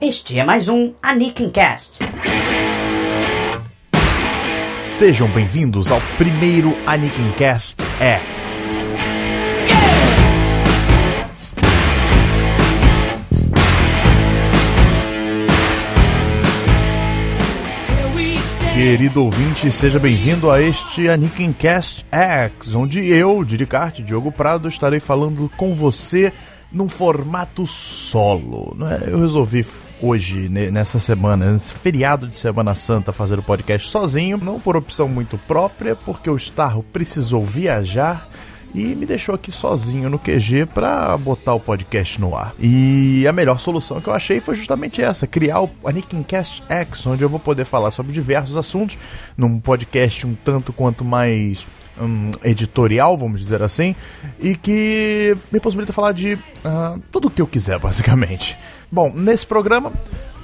Este é mais um Anakin Cast. Sejam bem-vindos ao primeiro Anakin Cast X. Querido ouvinte, seja bem-vindo a este Anakin Cast X, onde eu, Diricarte Diogo Prado, estarei falando com você num formato solo. Né? Eu resolvi hoje, nessa semana, nesse feriado de Semana Santa, fazer o podcast sozinho, não por opção muito própria, porque o Starro precisou viajar e me deixou aqui sozinho no QG para botar o podcast no ar. E a melhor solução que eu achei foi justamente essa: criar o Anakin Cast X, onde eu vou poder falar sobre diversos assuntos num podcast um tanto quanto mais um, editorial, vamos dizer assim, e que me possibilita falar de uh, tudo o que eu quiser, basicamente. Bom, nesse programa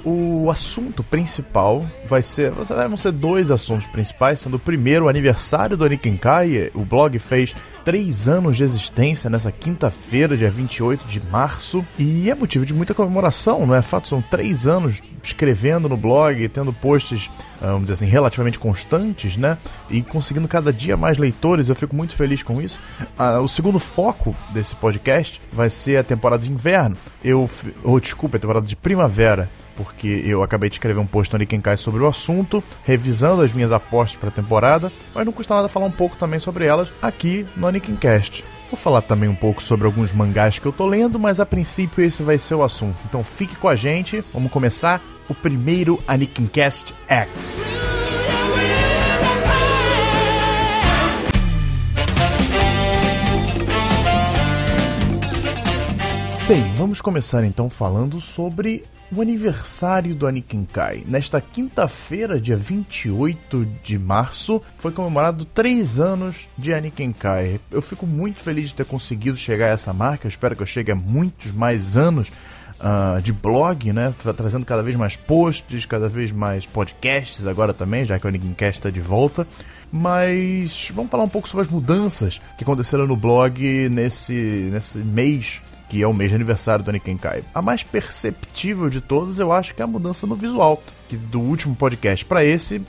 o assunto principal vai ser. Vão ser dois assuntos principais, sendo o primeiro o aniversário do Anikin Kai. O blog fez três anos de existência nessa quinta-feira, dia 28 de março. E é motivo de muita comemoração, não é fato? São três anos escrevendo no blog, tendo posts, ah, vamos dizer assim, relativamente constantes, né? E conseguindo cada dia mais leitores, eu fico muito feliz com isso. Ah, o segundo foco desse podcast vai ser a temporada de inverno. Eu. Oh, desculpa, a temporada de primavera porque eu acabei de escrever um post no Nikenkai sobre o assunto, revisando as minhas apostas para a temporada, mas não custa nada falar um pouco também sobre elas aqui no Nikencast. Vou falar também um pouco sobre alguns mangás que eu tô lendo, mas a princípio esse vai ser o assunto. Então fique com a gente, vamos começar o primeiro Anikincast X. Bem, vamos começar então falando sobre o aniversário do Anakin Kai. Nesta quinta-feira, dia 28 de março, foi comemorado 3 anos de Anakin Kai. Eu fico muito feliz de ter conseguido chegar a essa marca. Eu espero que eu chegue a muitos mais anos uh, de blog, né? Trazendo cada vez mais posts, cada vez mais podcasts agora também, já que o Anakin Cast está de volta. Mas vamos falar um pouco sobre as mudanças que aconteceram no blog nesse, nesse mês que é o mês de aniversário do Anakin Kai. A mais perceptível de todas, eu acho que é a mudança no visual, que do último podcast para esse,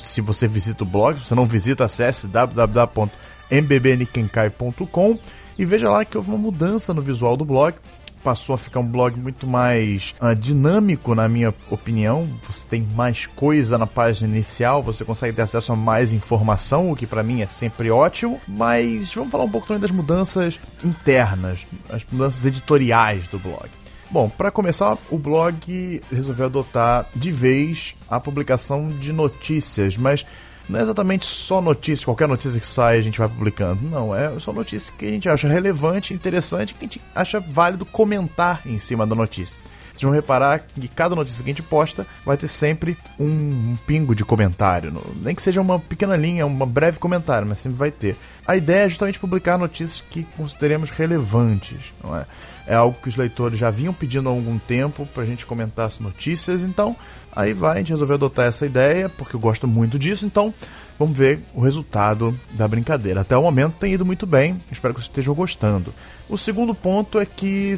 se você visita o blog, se você não visita, acesse www.mbbnikenkai.com e veja lá que houve uma mudança no visual do blog passou a ficar um blog muito mais uh, dinâmico, na minha opinião. Você tem mais coisa na página inicial, você consegue ter acesso a mais informação, o que para mim é sempre ótimo. Mas vamos falar um pouco também das mudanças internas, as mudanças editoriais do blog. Bom, para começar, o blog resolveu adotar de vez a publicação de notícias, mas não é exatamente só notícia, qualquer notícia que sai a gente vai publicando. Não, é só notícia que a gente acha relevante, interessante, que a gente acha válido comentar em cima da notícia. Vocês vão reparar que cada notícia que a gente posta vai ter sempre um, pingo de comentário. Nem que seja uma pequena linha, um breve comentário, mas sempre vai ter. A ideia é justamente publicar notícias que consideremos relevantes, não é? É algo que os leitores já vinham pedindo há algum tempo para a gente comentar as notícias, então Aí vai, a gente resolveu adotar essa ideia, porque eu gosto muito disso, então vamos ver o resultado da brincadeira. Até o momento tem ido muito bem, espero que vocês estejam gostando. O segundo ponto é que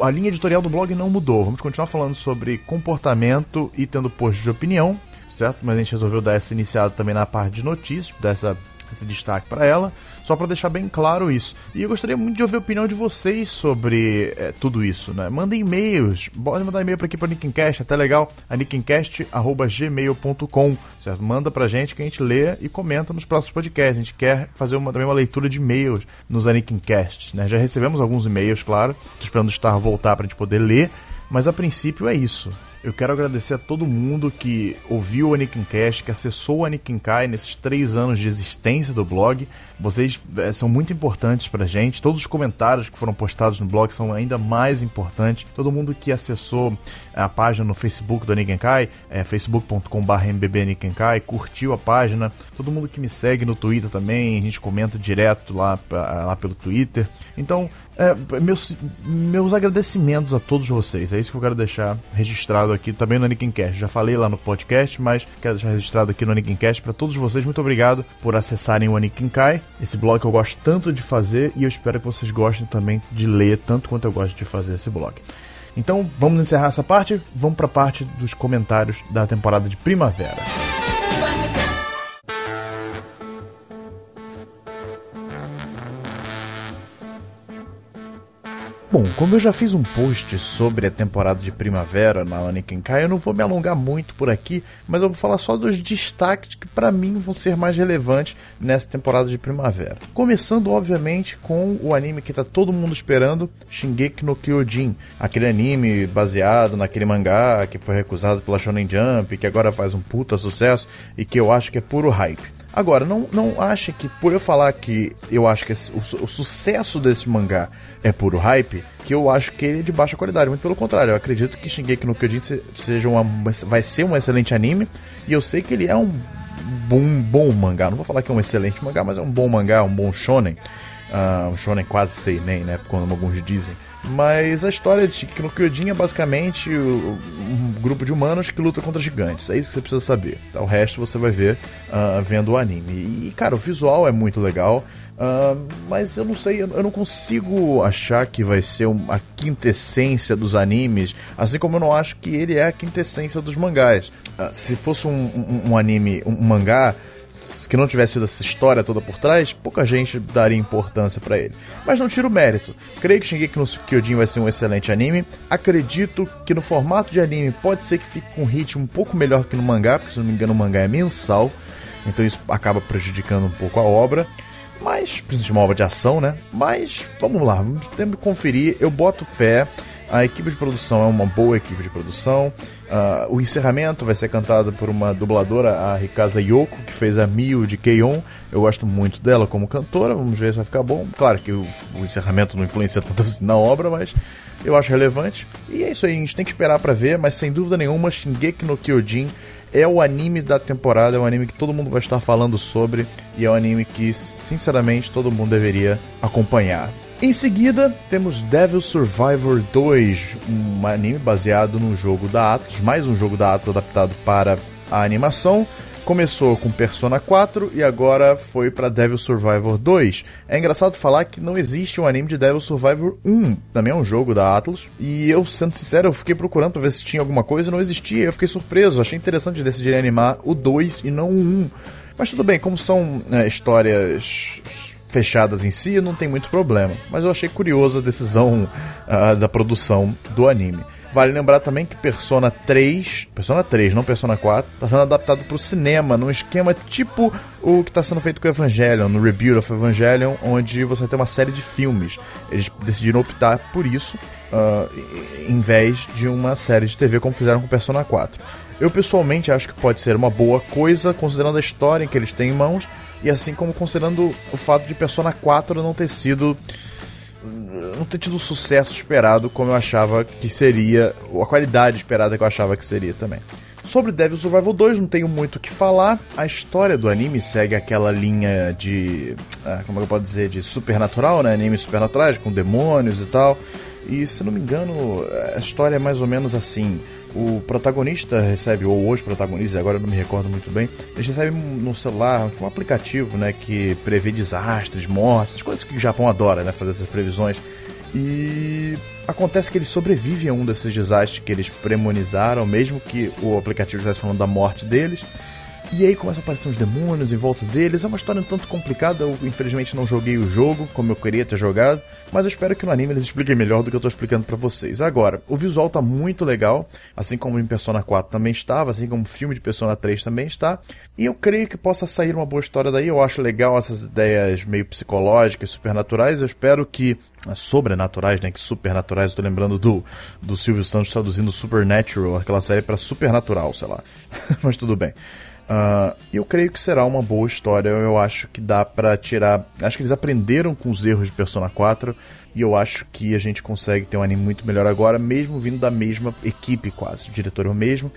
a linha editorial do blog não mudou. Vamos continuar falando sobre comportamento e tendo post de opinião, certo? Mas a gente resolveu dar essa iniciada também na parte de notícias, dessa esse destaque para ela, só para deixar bem claro isso. E eu gostaria muito de ouvir a opinião de vocês sobre é, tudo isso, né? Mandem e-mails, pode mandar e-mail para aqui para Nickencast, até legal, a nickencast@gmail.com, certo? Manda pra gente que a gente lê e comenta nos próximos podcasts. A gente quer fazer uma, também uma leitura de e-mails nos Anikincasts, né? Já recebemos alguns e-mails, claro. Tô esperando o Star voltar pra gente poder ler, mas a princípio é isso. Eu quero agradecer a todo mundo que ouviu o Anakin Cast, que acessou o Anakin Kai nesses três anos de existência do blog. Vocês é, são muito importantes pra gente. Todos os comentários que foram postados no blog são ainda mais importantes. Todo mundo que acessou a página no Facebook do Anakin Kai, é, facebook.com.br mbbanikenkai, curtiu a página. Todo mundo que me segue no Twitter também, a gente comenta direto lá, lá pelo Twitter. Então, é, meus, meus agradecimentos a todos vocês. É isso que eu quero deixar registrado aqui também no Anikincast. Já falei lá no podcast, mas quero deixar registrado aqui no Anikincast para todos vocês. Muito obrigado por acessarem o Anikinkai, esse blog que eu gosto tanto de fazer e eu espero que vocês gostem também de ler tanto quanto eu gosto de fazer esse blog. Então vamos encerrar essa parte, vamos para a parte dos comentários da temporada de primavera. Bom, como eu já fiz um post sobre a temporada de primavera na Anikenkai, eu não vou me alongar muito por aqui, mas eu vou falar só dos destaques que para mim vão ser mais relevantes nessa temporada de primavera. Começando, obviamente, com o anime que tá todo mundo esperando, Shingeki no Kyojin, aquele anime baseado naquele mangá que foi recusado pela Shonen Jump, que agora faz um puta sucesso e que eu acho que é puro hype. Agora, não, não acha que por eu falar que eu acho que esse, o, o, sucesso desse mangá é puro hype, que eu acho que ele é de baixa qualidade. Muito pelo contrário, eu acredito que Shingeki no Kyojin seja uma, vai ser um excelente anime, e eu sei que ele é um bom, bom mangá. Não vou falar que é um excelente mangá, mas é um bom mangá, um bom shonen. Uh, um shonen quase seinen, né? Como alguns dizem. Mas a história de Shingeki no Kyojin é basicamente um grupo de humanos que luta contra gigantes. É isso que você precisa saber. O resto você vai ver uh, vendo o anime. E, cara, o visual é muito legal. Uh, mas eu não sei, eu não consigo achar que vai ser a quintessência dos animes, assim como eu não acho que ele é a quintessência dos mangás. Uh, se fosse um, um, um anime, um mangá, que não tivesse essa história toda por trás, pouca gente daria importância para ele. Mas não tiro o mérito. Creio que Shingeki no Kyojin vai ser um excelente anime. Acredito que no formato de anime pode ser que fique com um ritmo um pouco melhor que no mangá, porque se não me engano o mangá é mensal. Então isso acaba prejudicando um pouco a obra. Mas, principalmente uma obra de ação, né? Mas, vamos lá, vamos que conferir. Eu boto fé. A equipe de produção é uma boa equipe de produção. Uh, o encerramento vai ser cantado por uma dubladora, a Rikaza Yoko, que fez a Miu de Keion. Eu gosto muito dela como cantora, vamos ver se vai ficar bom. Claro que o, o encerramento não influencia tanto assim na obra, mas eu acho relevante. E é isso aí, a gente tem que esperar para ver, mas sem dúvida nenhuma, Shingeki no Kyojin é o anime da temporada, é um anime que todo mundo vai estar falando sobre e é um anime que, sinceramente, todo mundo deveria acompanhar. Em seguida, temos Devil Survivor 2, um anime baseado no jogo da Atlus, mais um jogo da Atlus adaptado para a animação. Começou com Persona 4 e agora foi para Devil Survivor 2. É engraçado falar que não existe um anime de Devil Survivor 1, também é um jogo da Atlus. E eu, sendo sincero, eu fiquei procurando para ver se tinha alguma coisa não existia. Eu fiquei surpreso, achei interessante decidirem animar o 2 e não o 1. Mas tudo bem, como são é, histórias fechadas em si, não tem muito problema. Mas eu achei curiosa a decisão uh, da produção do anime. Vale lembrar também que Persona 3, Persona 3, não Persona 4, está sendo adaptado para o cinema, num esquema tipo o que está sendo feito com o Evangelion, no Rebuild of Evangelion, onde você tem uma série de filmes. Eles decidiram optar por isso, uh, em vez de uma série de TV como fizeram com Persona 4. Eu pessoalmente acho que pode ser uma boa coisa, considerando a história que eles têm em mãos, e assim como considerando o fato de Persona 4 não ter sido não ter tido o sucesso esperado como eu achava que seria, ou a qualidade esperada que eu achava que seria também. Sobre Devil Survival 2 não tenho muito o que falar. A história do anime segue aquela linha de, ah, como é eu posso dizer, de supernatural, né? Anime supernaturais com demônios e tal. E se não me engano, a história é mais ou menos assim o protagonista recebe, ou hoje protagonista, agora eu não me recordo muito bem, ele recebe no celular um aplicativo, né, que prevê desastres, mortes, as coisas que o Japão adora, né, fazer essas previsões. E acontece que ele sobrevive a um desses desastres que eles premonizaram, mesmo que o aplicativo estivesse falando da morte deles. E aí começam a aparecer uns demônios em volta deles. É uma história um tanto complicada. Eu, infelizmente, não joguei o jogo como eu queria ter jogado. Mas eu espero que no anime eles expliquem melhor do que eu estou explicando para vocês. Agora, o visual tá muito legal. Assim como em Persona 4 também estava. Assim como o filme de Persona 3 também está. E eu creio que possa sair uma boa história daí. Eu acho legal essas ideias meio psicológicas, supernaturais. Eu espero que. Ah, sobrenaturais, né? Que supernaturais. Eu tô lembrando do, do Silvio Santos traduzindo Supernatural, aquela série para supernatural, sei lá. mas tudo bem. Uh, eu creio que será uma boa história. Eu acho que dá para tirar. Acho que eles aprenderam com os erros de Persona 4 e eu acho que a gente consegue ter um anime muito melhor agora, mesmo vindo da mesma equipe quase. O diretor é o mesmo,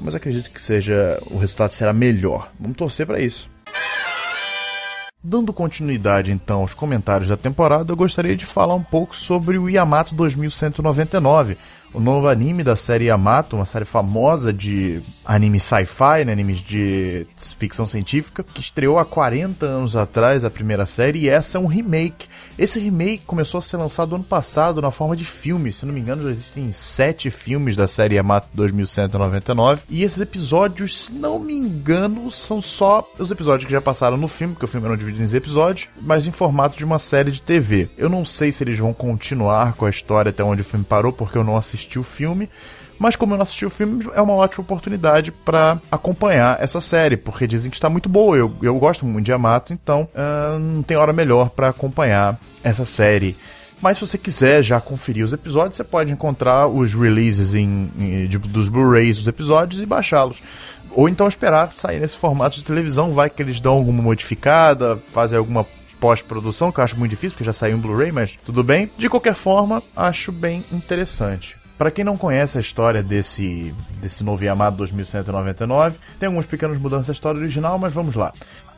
mas acredito que seja o resultado será melhor. Vamos torcer para isso. Dando continuidade então aos comentários da temporada, eu gostaria de falar um pouco sobre o Yamato 2199, o novo anime da série Yamato, uma série famosa de anime sci-fi, né, animes de ficção científica, que estreou há 40 anos atrás a primeira série, e essa é um remake. Esse remake começou a ser lançado ano passado na forma de filme, se não me engano já existem sete filmes da série Yamato 2199, e esses episódios, se não me engano, são só os episódios que já passaram no filme, porque o filme era dividido em episódios, mas em formato de uma série de TV. Eu não sei se eles vão continuar com a história até onde o filme parou, porque eu não assisti o filme, mas como eu não assisti o filme, é uma ótima oportunidade para acompanhar essa série, porque dizem que está muito boa. Eu, eu gosto muito de Yamato, então uh, não tem hora melhor para acompanhar essa série. Mas se você quiser já conferir os episódios, você pode encontrar os releases em, em de, dos Blu-rays dos episódios e baixá-los. Ou então esperar sair nesse formato de televisão, vai que eles dão alguma modificada, fazem alguma pós-produção, que eu acho muito difícil, porque já saiu em Blu-ray, mas tudo bem. De qualquer forma, acho bem interessante. Para quem não conhece a história desse, desse novo Yamato 2199, tem algumas pequenas mudanças na história original, mas vamos lá.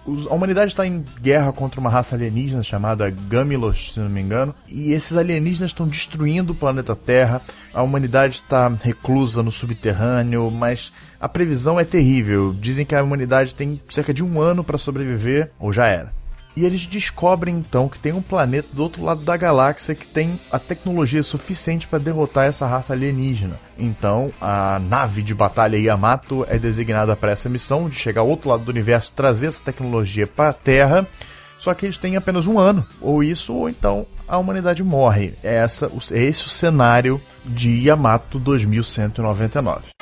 a humanidade está em guerra contra uma raça alienígena chamada Gamilos, se não me engano, e esses alienígenas estão destruindo o planeta Terra. A humanidade está reclusa no subterrâneo, mas a previsão é terrível. Dizem que a humanidade tem cerca de um ano para sobreviver, ou já era. E eles descobrem então que tem um planeta do outro lado da galáxia que tem a tecnologia suficiente para derrotar essa raça alienígena. Então, a nave de batalha Yamato é designada para essa missão de chegar ao outro lado do universo, trazer essa tecnologia para a Terra. Só que eles têm apenas um ano, ou isso, ou então a humanidade morre. É, essa, é esse o cenário de Yamato 2199.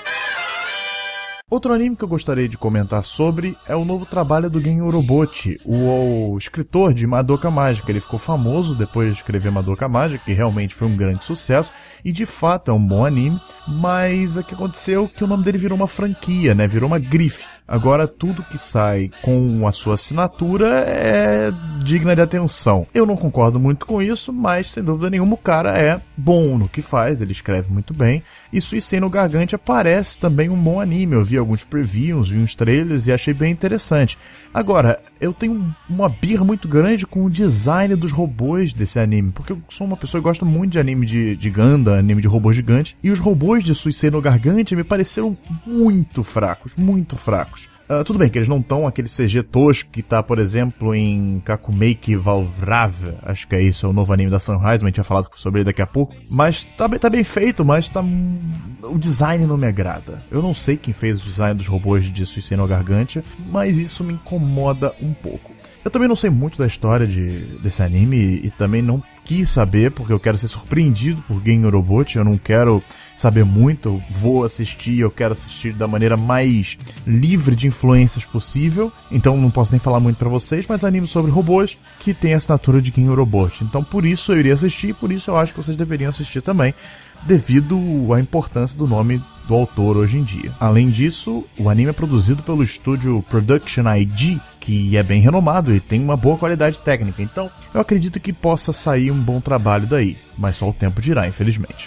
Outro anime que eu gostaria de comentar sobre é o novo trabalho do Gen o, o, escritor de Madoka Mágica. Ele ficou famoso depois de escrever Madoka Mágica, que realmente foi um grande sucesso, e de fato é um bom anime, mas o que aconteceu é que o nome dele virou uma franquia, né? Virou uma grife. Agora tudo que sai com a sua assinatura é digna de atenção. Eu não concordo muito com isso, mas sem dúvida nenhuma o cara é bom no que faz, ele escreve muito bem. E Suicide no Gargante parece também um bom anime. Eu vi alguns previews, vi uns trailers e achei bem interessante. Agora, eu tenho uma birra muito grande com o design dos robôs desse anime, porque eu sou uma pessoa que gosta muito de anime de, de Ganda, anime de robô gigante, e os robôs de Suicide no Gargante me pareceram muito fracos, muito fracos. Uh, tudo bem que eles não estão aquele CG tosco que tá, por exemplo, em Kakumeiki Valvrave, acho que é isso, é o novo anime da Sunrise, mas a gente vai falar sobre ele daqui a pouco. Mas tá, tá bem feito, mas tá. O design não me agrada. Eu não sei quem fez o design dos robôs de Suicide no Gargante, mas isso me incomoda um pouco. Eu também não sei muito da história de, desse anime e também não quis saber, porque eu quero ser surpreendido por Gen Robot, eu não quero saber muito, vou assistir, eu quero assistir da maneira mais livre de influências possível, então não posso nem falar muito para vocês, mas anime sobre robôs que tem a assinatura de Gen Robot. Então por isso eu iria assistir, por isso eu acho que vocês deveriam assistir também, devido à importância do nome do autor hoje em dia. Além disso, o anime é produzido pelo estúdio Production ID, que é bem renomado e tem uma boa qualidade técnica. Então, eu acredito que possa sair um bom trabalho daí, mas só o tempo dirá, infelizmente.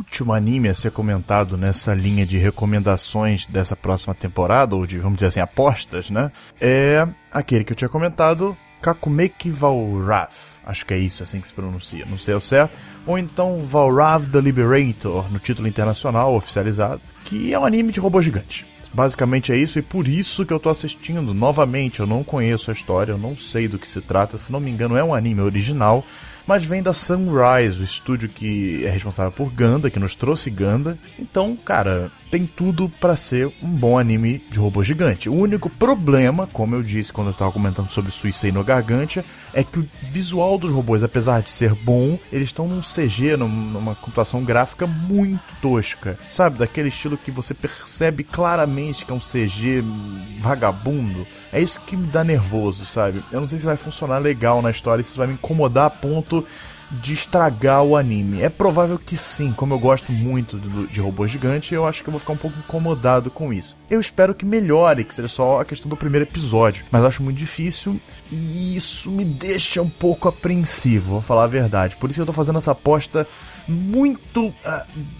Último anime a ser comentado nessa linha de recomendações dessa próxima temporada, ou de, vamos dizer assim, apostas, né? É aquele que eu tinha comentado, Kakumeki Valrav. Acho que é isso assim que se pronuncia, não sei o certo. Ou então Valrav the Liberator, no título internacional oficializado, que é um anime de robô gigante. Basicamente é isso, e por isso que eu tô assistindo novamente. Eu não conheço a história, eu não sei do que se trata. Se não me engano, é um anime original mas vem da Sunrise, o estúdio que é responsável por Ganda, que nos trouxe Ganda. Então, cara, tem tudo para ser um bom anime de robô gigante. O único problema, como eu disse quando eu estava comentando sobre Suicide no Gargantia, é que o visual dos robôs, apesar de ser bom, eles estão num CG, numa computação gráfica muito tosca. Sabe, daquele estilo que você percebe claramente que é um CG vagabundo. É isso que me dá nervoso, sabe? Eu não sei se vai funcionar legal na história, se vai me incomodar a ponto de estragar o anime. É provável que sim, como eu gosto muito de, de robô gigante, eu acho que eu vou ficar um pouco incomodado com isso. Eu espero que melhore, que seja só a questão do primeiro episódio, mas acho muito difícil e isso me deixa um pouco apreensivo, vou falar a verdade. Por isso que eu tô fazendo essa aposta muito uh,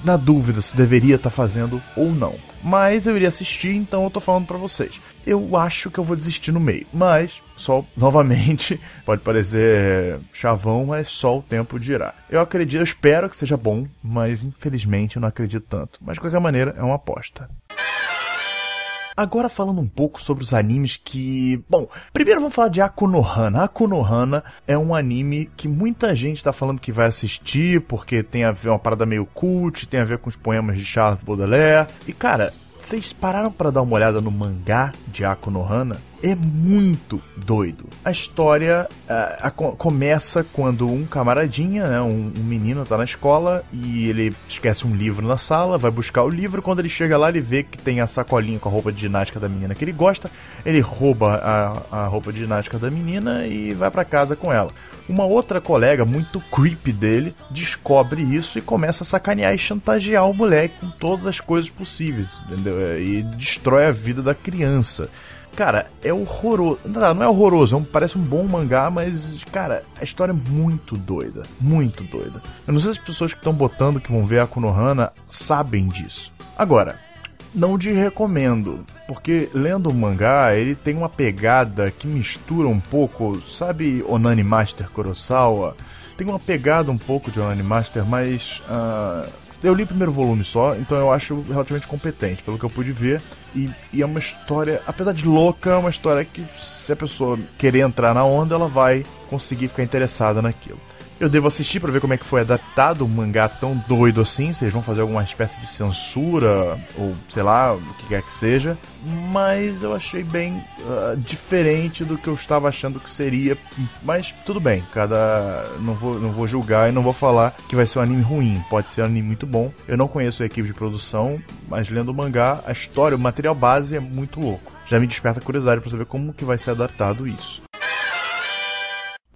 na dúvida se deveria estar tá fazendo ou não. Mas eu iria assistir, então eu tô falando para vocês. eu acho que eu vou desistir no meio. Mas, só novamente, pode parecer chavão, mas só o tempo dirá. Eu acredito, eu espero que seja bom, mas infelizmente eu não acredito tanto. Mas de qualquer maneira, é uma aposta. Agora falando um pouco sobre os animes que. Bom, primeiro vamos falar de Akunohana. Akunohana é um anime que muita gente está falando que vai assistir porque tem a ver uma parada meio cult, tem a ver com os poemas de Charles Baudelaire. E cara, vocês pararam para dar uma olhada no mangá de Akunohana? É muito doido. A história uh, a, começa quando um camaradinha, né, um, um, menino, tá na escola e ele esquece um livro na sala, vai buscar o livro. Quando ele chega lá, ele vê que tem a sacolinha com a roupa de ginástica da menina que ele gosta. Ele rouba a, a roupa de ginástica da menina e vai para casa com ela. Uma outra colega, muito creepy dele, descobre isso e começa a sacanear e chantagear o moleque com todas as coisas possíveis, entendeu? E destrói a vida da criança. Cara, é horroroso. Não, não é horroroso, é um, parece um bom mangá, mas, cara, a história é muito doida. Muito doida. Eu não sei se as pessoas que estão botando que vão ver a Konohana sabem disso. Agora, não te recomendo, porque lendo o mangá, ele tem uma pegada que mistura um pouco, sabe Onani Master Kurosawa? Tem uma pegada um pouco de Onani Master, mas uh, eu li o primeiro volume só, então eu acho relativamente competente, pelo que eu pude ver. E, e, é uma história, apesar de louca, é uma história que se a pessoa querer entrar na onda, ela vai conseguir ficar interessada naquilo. Eu devo assistir para ver como é que foi adaptado um mangá tão doido assim, se eles vão fazer alguma espécie de censura, ou sei lá, o que quer que seja. Mas eu achei bem uh, diferente do que eu estava achando que seria. Mas tudo bem, cada. Não vou, não vou julgar e não vou falar que vai ser um anime ruim. Pode ser um anime muito bom. Eu não conheço a equipe de produção, mas lendo o mangá, a história, o material base é muito louco. Já me desperta curiosidade para saber como que vai ser adaptado isso.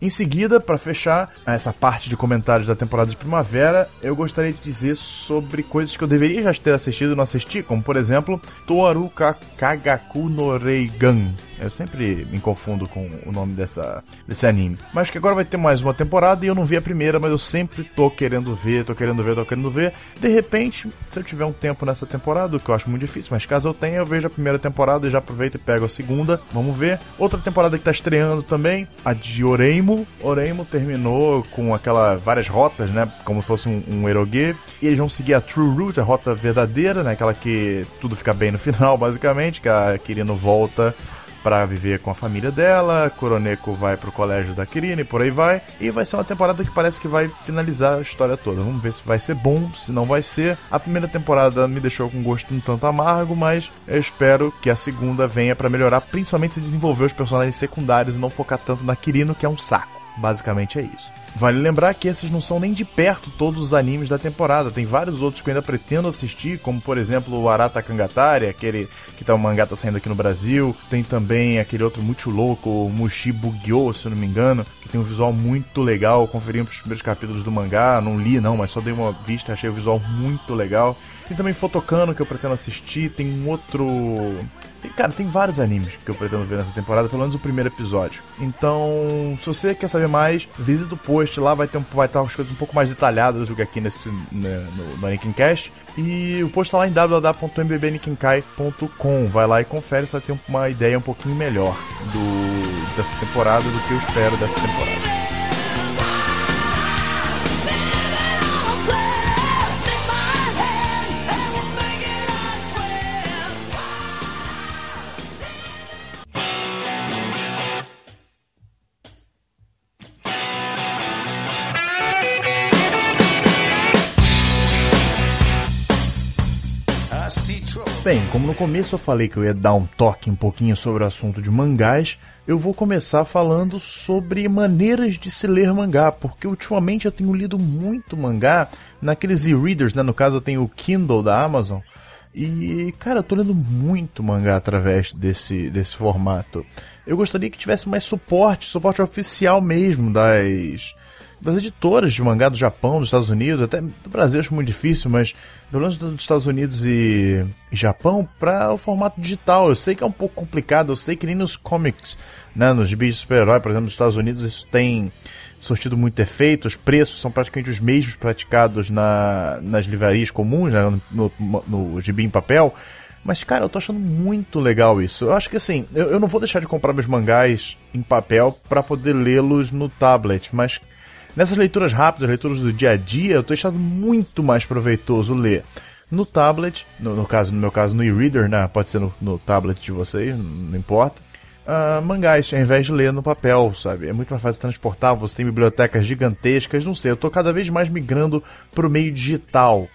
Em seguida, para fechar essa parte de comentários da temporada de primavera, eu gostaria de dizer sobre coisas que eu deveria já ter assistido e não assisti, como por exemplo, Toaru Kagaku no Reigan, eu sempre me confundo com o nome dessa, desse anime. Mas que agora vai ter mais uma temporada e eu não vi a primeira, mas eu sempre tô querendo ver, tô querendo ver, tô querendo ver. De repente, se eu tiver um tempo nessa temporada, o que eu acho muito difícil, mas caso eu tenha, eu vejo a primeira temporada e já aproveito e pego a segunda. Vamos ver. Outra temporada que tá estreando também, a de Oreimo. Oreimo terminou com aquela várias rotas, né? Como se fosse um, um erogue. E eles vão seguir a True Route, a rota verdadeira, né? Aquela que tudo fica bem no final, basicamente, que a Kirino volta para viver com a família dela, Kuroneko vai pro colégio da Kirina e por aí vai. E vai ser uma temporada que parece que vai finalizar a história toda. Vamos ver se vai ser bom, se não vai ser. A primeira temporada me deixou com gosto um tanto amargo, mas eu espero que a segunda venha para melhorar, principalmente se desenvolver os personagens secundários e não focar tanto na Kirino, que é um saco. Basicamente é isso. Vale lembrar que esses não são nem de perto todos os animes da temporada. Tem vários outros que eu ainda pretendo assistir, como por exemplo o Arata Kangatari, aquele que tá o mangá tá saindo aqui no Brasil. Tem também aquele outro muito louco, o Mushi Bugyo, se eu não me engano, que tem um visual muito legal. Conferi os primeiros capítulos do mangá, não li não, mas só dei uma vista, achei o visual muito legal. Tem também Fotocano que eu pretendo assistir, tem um outro tem, cara, tem vários animes que eu pretendo ver nessa temporada, pelo menos o primeiro episódio. Então, se você quer saber mais, visita o post, lá vai ter um, vai estar as coisas um pouco mais detalhadas do que aqui nesse, né, no, no Anikincast. E o post tá lá em www.mbbnikinkai.com. Vai lá e confere, você vai ter uma ideia um pouquinho melhor do, dessa temporada, do que eu espero dessa temporada. Bem, como no começo eu falei que eu ia dar um toque um pouquinho sobre o assunto de mangás, eu vou começar falando sobre maneiras de se ler mangá, porque ultimamente eu tenho lido muito mangá naqueles e-readers, né? No caso eu tenho o Kindle da Amazon. E, cara, eu tô lendo muito mangá através desse, desse formato. Eu gostaria que tivesse mais suporte, suporte oficial mesmo das das editoras de mangá do Japão, dos Estados Unidos, até do Brasil acho muito difícil, mas pelo menos dos Estados Unidos e, e Japão, para o formato digital. Eu sei que é um pouco complicado, eu sei que nem nos comics, né, nos gibis de super-herói, por exemplo, nos Estados Unidos, isso tem surtido muito efeito, os preços são praticamente os mesmos praticados na, nas livrarias comuns, né, no, no, no gibi em papel, Mas, cara, eu tô achando muito legal isso. Eu acho que assim, eu, eu não vou deixar de comprar meus mangás em papel para poder lê-los no tablet, mas nessas leituras rápidas, leituras do dia a dia, eu tô achando muito mais proveitoso ler no tablet, no, no caso, no meu caso, no e-reader, né? Pode ser no, no tablet de vocês, não importa. Uh, mangás, ao invés de ler no papel, sabe? É muito mais fácil transportar, você tem bibliotecas gigantescas, não sei, eu tô cada vez mais migrando pro meio digital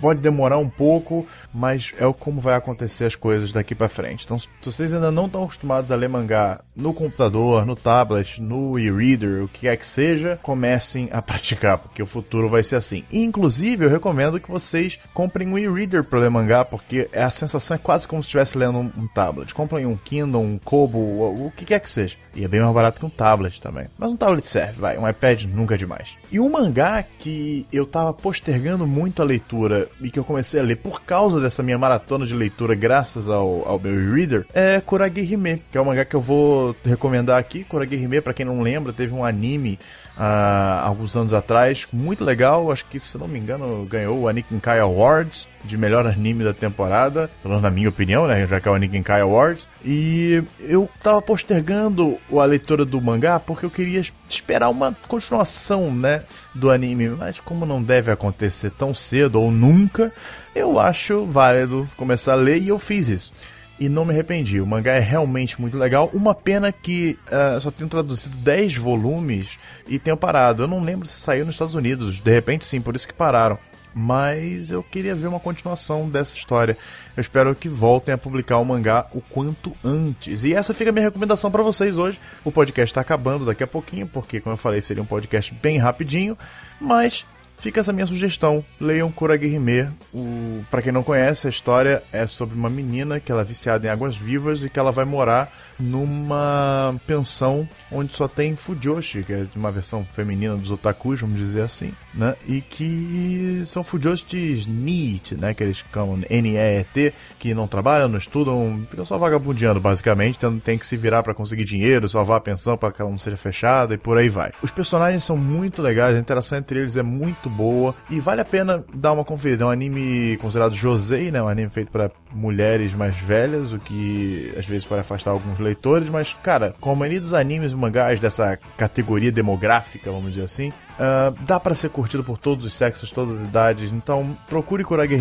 pode demorar um pouco, mas é como vai acontecer as coisas daqui para frente. Então, se vocês ainda não estão acostumados a ler mangá no computador, no tablet, no e-reader, o que quer que seja, comecem a praticar, porque o futuro vai ser assim. inclusive, eu recomendo que vocês comprem um e-reader para ler mangá, porque a sensação é quase como se estivesse lendo um, tablet. Comprem um Kindle, um Kobo, o que quer que seja. E é bem mais barato que um tablet também. Mas um tablet serve, vai. Um iPad nunca é demais. E um mangá que eu tava postergando muito a leitura e que eu comecei a ler por causa dessa minha maratona de leitura, graças ao, ao meu reader, é Kurage Hime, que é um mangá que eu vou recomendar aqui. Kurage Hime, pra quem não lembra, teve um anime há alguns anos atrás, muito legal. Acho que, se não me engano, ganhou o Anikin Kai Awards de melhor anime da temporada, pelo menos na minha opinião, né? Já que é o Anikin Kai Awards. E eu tava postergando a leitura do mangá porque eu queria esperar uma continuação, né? Do anime. Mas como não deve acontecer tão cedo ou nunca, eu acho válido começar a ler e eu fiz isso e não me arrependi. O mangá é realmente muito legal. Uma pena que uh, só tenho traduzido 10 volumes e tenho parado. Eu não lembro se saiu nos Estados Unidos. De repente sim, por isso que pararam. Mas eu queria ver uma continuação dessa história. Eu espero que voltem a publicar o mangá o quanto antes. E essa fica a minha recomendação para vocês hoje. O podcast está acabando daqui a pouquinho, porque, como eu falei, seria um podcast bem rapidinho. Mas fica essa minha sugestão. Leiam Kuragehime. O... Para quem não conhece, a história é sobre uma menina que ela é viciada em águas vivas e que ela vai morar numa pensão onde só tem Fujoshi, que é uma versão feminina dos otakus, vamos dizer assim, né? E que são Fujoshis NEET, né? Que eles chamam N-E-E-T, que não trabalham, não estudam, ficam só vagabundeando, basicamente, tendo, tem que se virar para conseguir dinheiro, salvar a pensão para que ela não seja fechada e por aí vai. Os personagens são muito legais, a interação entre eles é muito boa e vale a pena dar uma conferida. É um anime considerado josei, né? Um anime feito para mulheres mais velhas, o que às vezes pode afastar alguns leitores, mas, cara, como a maioria dos animes e mangás dessa categoria demográfica, vamos dizer assim, uh, dá para ser curtido por todos os sexos, todas as idades. Então, procure Kurage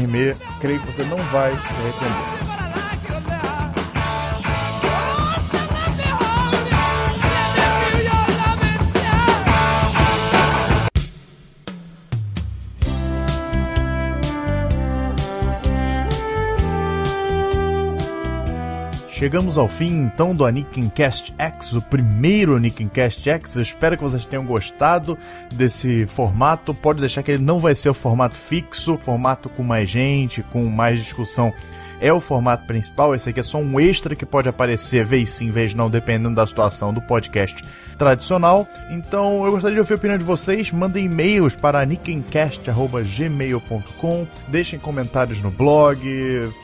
creio que você não vai se arrepender. Chegamos ao fim então do Anikin Cast X, o primeiro Anikin Cast X. Eu espero que vocês tenham gostado desse formato. Pode deixar que ele não vai ser o formato fixo, formato com mais gente, com mais discussão. É o formato principal, esse aqui é só um extra que pode aparecer vez sim, vez não, dependendo da situação do podcast tradicional. Então eu gostaria de ouvir a opinião de vocês. Mandem e-mails para nickencast.gmail.com. Deixem comentários no blog,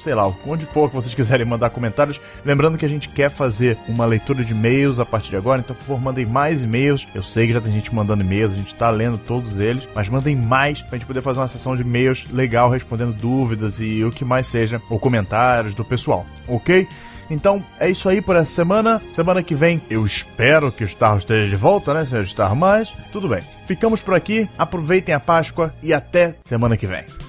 sei lá, onde for que vocês quiserem mandar comentários. Lembrando que a gente quer fazer uma leitura de e-mails a partir de agora, então por favor, mandem mais e-mails. Eu sei que já tem gente mandando e-mails, a gente está lendo todos eles, mas mandem mais para a gente poder fazer uma sessão de e-mails legal, respondendo dúvidas e o que mais seja, ou comentários do pessoal, ok? Então é isso aí por essa semana. Semana que vem eu espero que o Star esteja de volta, né, senhor Star? Mas tudo bem. Ficamos por aqui. Aproveitem a Páscoa e até semana que vem.